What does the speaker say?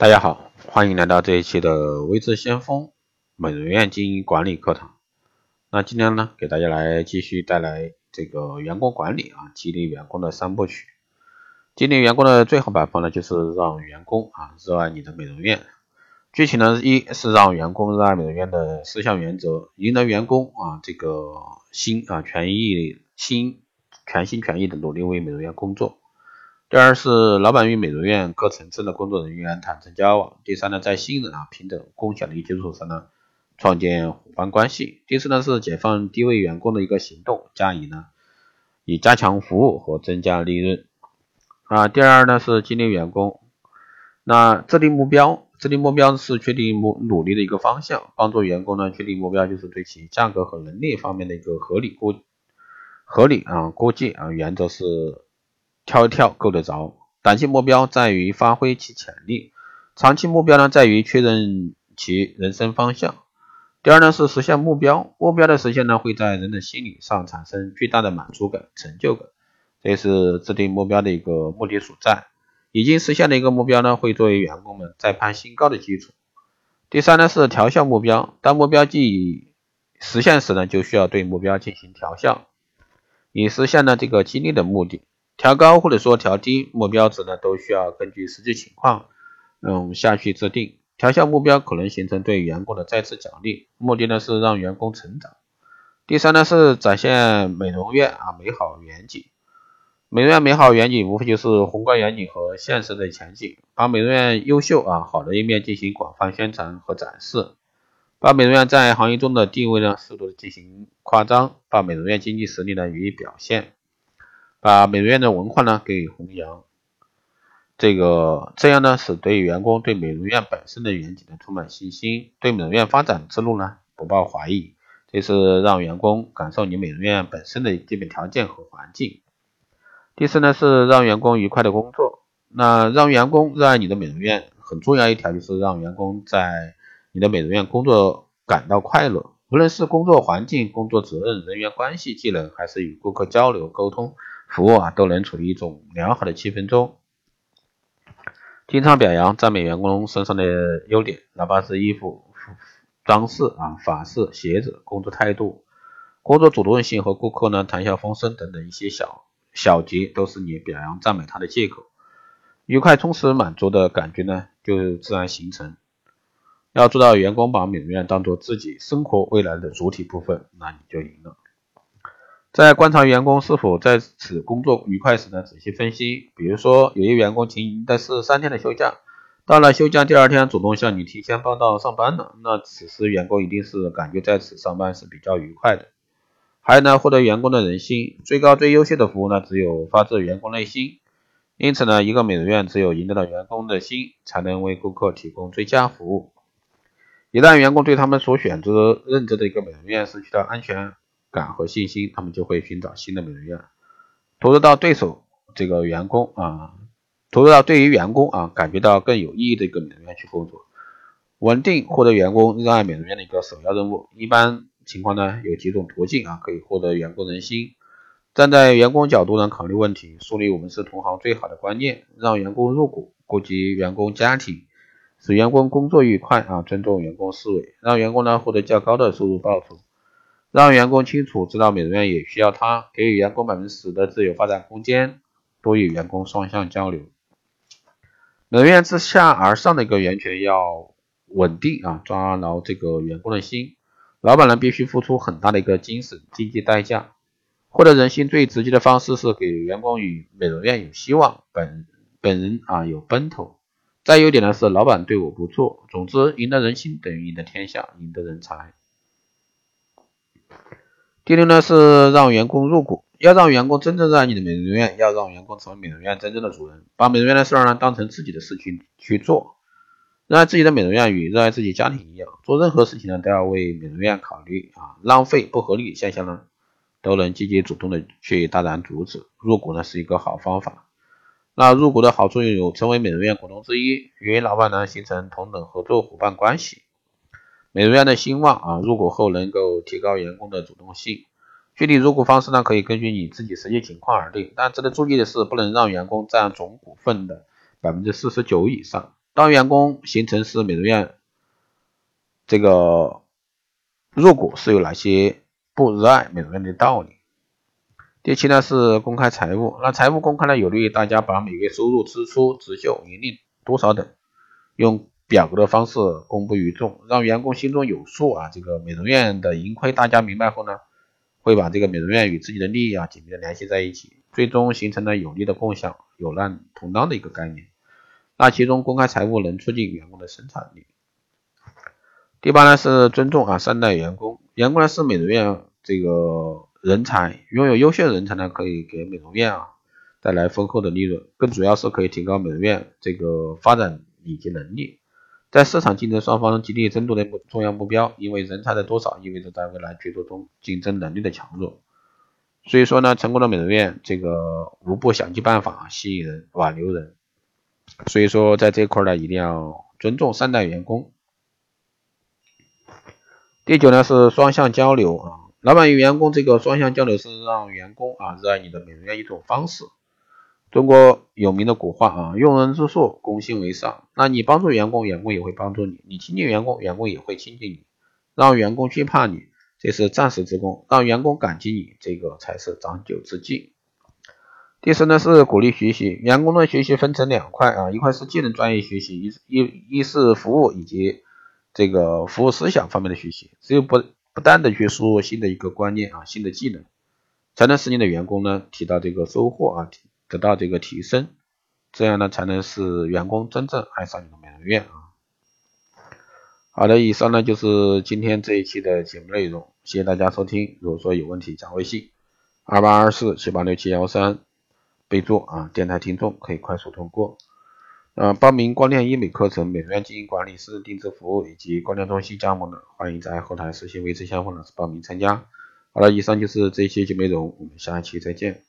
大家好，欢迎来到这一期的微智先锋美容院经营管理课堂。那今天呢，给大家来继续带来这个员工管理啊，激励员工的三部曲。激励员工的最好办法呢，就是让员工啊热爱你的美容院。具体呢，一是让员工热爱美容院的四项原则，赢得员工啊这个心啊全意心全心全意的努力为美容院工作。第二是老板与美容院各层次的工作人员坦诚交往。第三呢，在信任啊、平等、共享的基础上呢，创建伙伴关系。第四呢，是解放低位员工的一个行动，加以呢，以加强服务和增加利润。啊，第二呢是激励员工，那制定目标，制定目标是确定目努力的一个方向，帮助员工呢确定目标，就是对其价格和能力方面的一个合理估合理啊估计啊，原则是。跳一跳够得着，短期目标在于发挥其潜力，长期目标呢在于确认其人生方向。第二呢是实现目标，目标的实现呢会在人的心理上产生巨大的满足感、成就感，这也是制定目标的一个目的所在。已经实现的一个目标呢会作为员工们再攀新高的基础。第三呢是调校目标，当目标即实现时呢就需要对目标进行调校，以实现呢这个激励的目的。调高或者说调低目标值呢，都需要根据实际情况，嗯下去制定。调校目标可能形成对员工的再次奖励，目的呢是让员工成长。第三呢是展现美容院啊美好远景。美容院美好远景无非就是宏观远景和现实的前景，把美容院优秀啊好的一面进行广泛宣传和展示，把美容院在行业中的地位呢适度的进行夸张，把美容院经济实力呢予以表现。把美容院的文化呢给弘扬，这个这样呢使对员工对美容院本身的远景呢充满信心，对美容院发展之路呢不抱怀疑，这是让员工感受你美容院本身的基本条件和环境。第四呢是让员工愉快的工作，那让员工热爱你的美容院很重要一条就是让员工在你的美容院工作感到快乐，无论是工作环境、工作责任、人员关系、技能，还是与顾客交流沟通。服务啊，都能处于一种良好的气氛中。经常表扬、赞美员工身上的优点，哪怕是衣服、装饰啊、发饰、鞋子、工作态度、工作主动性和顾客呢谈笑风生等等一些小小节，都是你表扬、赞美他的借口。愉快、充实、满足的感觉呢，就自然形成。要做到员工把美容院当做自己生活未来的主体部分，那你就赢了。在观察员工是否在此工作愉快时呢，仔细分析。比如说，有些员工请的是三天的休假，到了休假第二天主动向你提前报到上班了，那此时员工一定是感觉在此上班是比较愉快的。还有呢，获得员工的人心，最高最优秀的服务呢，只有发自员工内心。因此呢，一个美容院只有赢得了员工的心，才能为顾客提供最佳服务。一旦员工对他们所选择任职的一个美容院失去了安全，感和信心，他们就会寻找新的美容院，投入到对手这个员工啊，投入到对于员工啊感觉到更有意义的一个美容院去工作。稳定获得员工热爱美容院的一个首要任务。一般情况呢，有几种途径啊可以获得员工人心。站在员工角度呢考虑问题，树立我们是同行最好的观念，让员工入股，顾及员工家庭，使员工工作愉快啊，尊重员工思维，让员工呢获得较高的收入报酬。让员工清楚知道美容院也需要他，给予员工百分之十的自由发展空间，多与员工双向交流。美容院自下而上的一个源泉要稳定啊，抓牢这个员工的心。老板呢必须付出很大的一个精神经济代价，获得人心最直接的方式是给员工与美容院有希望，本本人啊有奔头。再优点呢是老板对我不错。总之，赢得人心等于赢得天下，赢得人才。第六呢是让员工入股，要让员工真正热爱你的美容院，要让员工成为美容院真正的主人，把美容院的事儿呢当成自己的事情去做，热爱自己的美容院与热爱自己家庭一样，做任何事情呢都要为美容院考虑啊，浪费不合理现象呢都能积极主动的去大胆阻止，入股呢是一个好方法。那入股的好处有成为美容院股东之一，与老板呢形成同等合作伙伴关系。美容院的兴旺啊，入股后能够提高员工的主动性。具体入股方式呢，可以根据你自己实际情况而定。但值得注意的是，不能让员工占总股份的百分之四十九以上。当员工形成是美容院这个入股是有哪些不热爱美容院的道理。第七呢是公开财务，那财务公开呢有利于大家把每月收入、支出、直销、盈利多少等，用表格的方式公布于众，让员工心中有数啊。这个美容院的盈亏大家明白后呢，会把这个美容院与自己的利益啊紧密的联系在一起，最终形成了有利的共享、有难同当的一个概念。那其中公开财务能促进员工的生产力。第八呢是尊重啊善待员工，员工呢是美容院这个。人才拥有优秀的人才呢，可以给美容院啊带来丰厚的利润，更主要是可以提高美容院这个发展以及能力，在市场竞争双方极力争夺的目重要目标。因为人才的多少意味着在未来角逐中竞争能力的强弱。所以说呢，成功的美容院这个无不想尽办法吸引人、挽留人。所以说在这块呢，一定要尊重善待员工。第九呢是双向交流啊。老板与员工这个双向交流是让员工啊热爱你的美容院一种方式。中国有名的古话啊，用人之术，攻心为上。那你帮助员工，员工也会帮助你；你亲近员工，员工也会亲近你。让员工惧怕你，这是暂时之功；让员工感激你，这个才是长久之计。第四呢是鼓励学习，员工的学习分成两块啊，一块是技能专业学习，一一一是服务以及这个服务思想方面的学习。只有不不断的去输入新的一个观念啊，新的技能，才能使你的员工呢提到这个收获啊，得到这个提升，这样呢才能使员工真正爱上你的美容院啊。好的，以上呢就是今天这一期的节目内容，谢谢大家收听。如果说有问题，加微信二八二四七八六七幺三，备注啊电台听众可以快速通过。呃，报名光电医美课程、美容院经营管理、私人定制服务以及光电中心加盟的，欢迎在后台私信维持相锋老师报名参加。好了，以上就是这一期节目内容，我们下一期再见。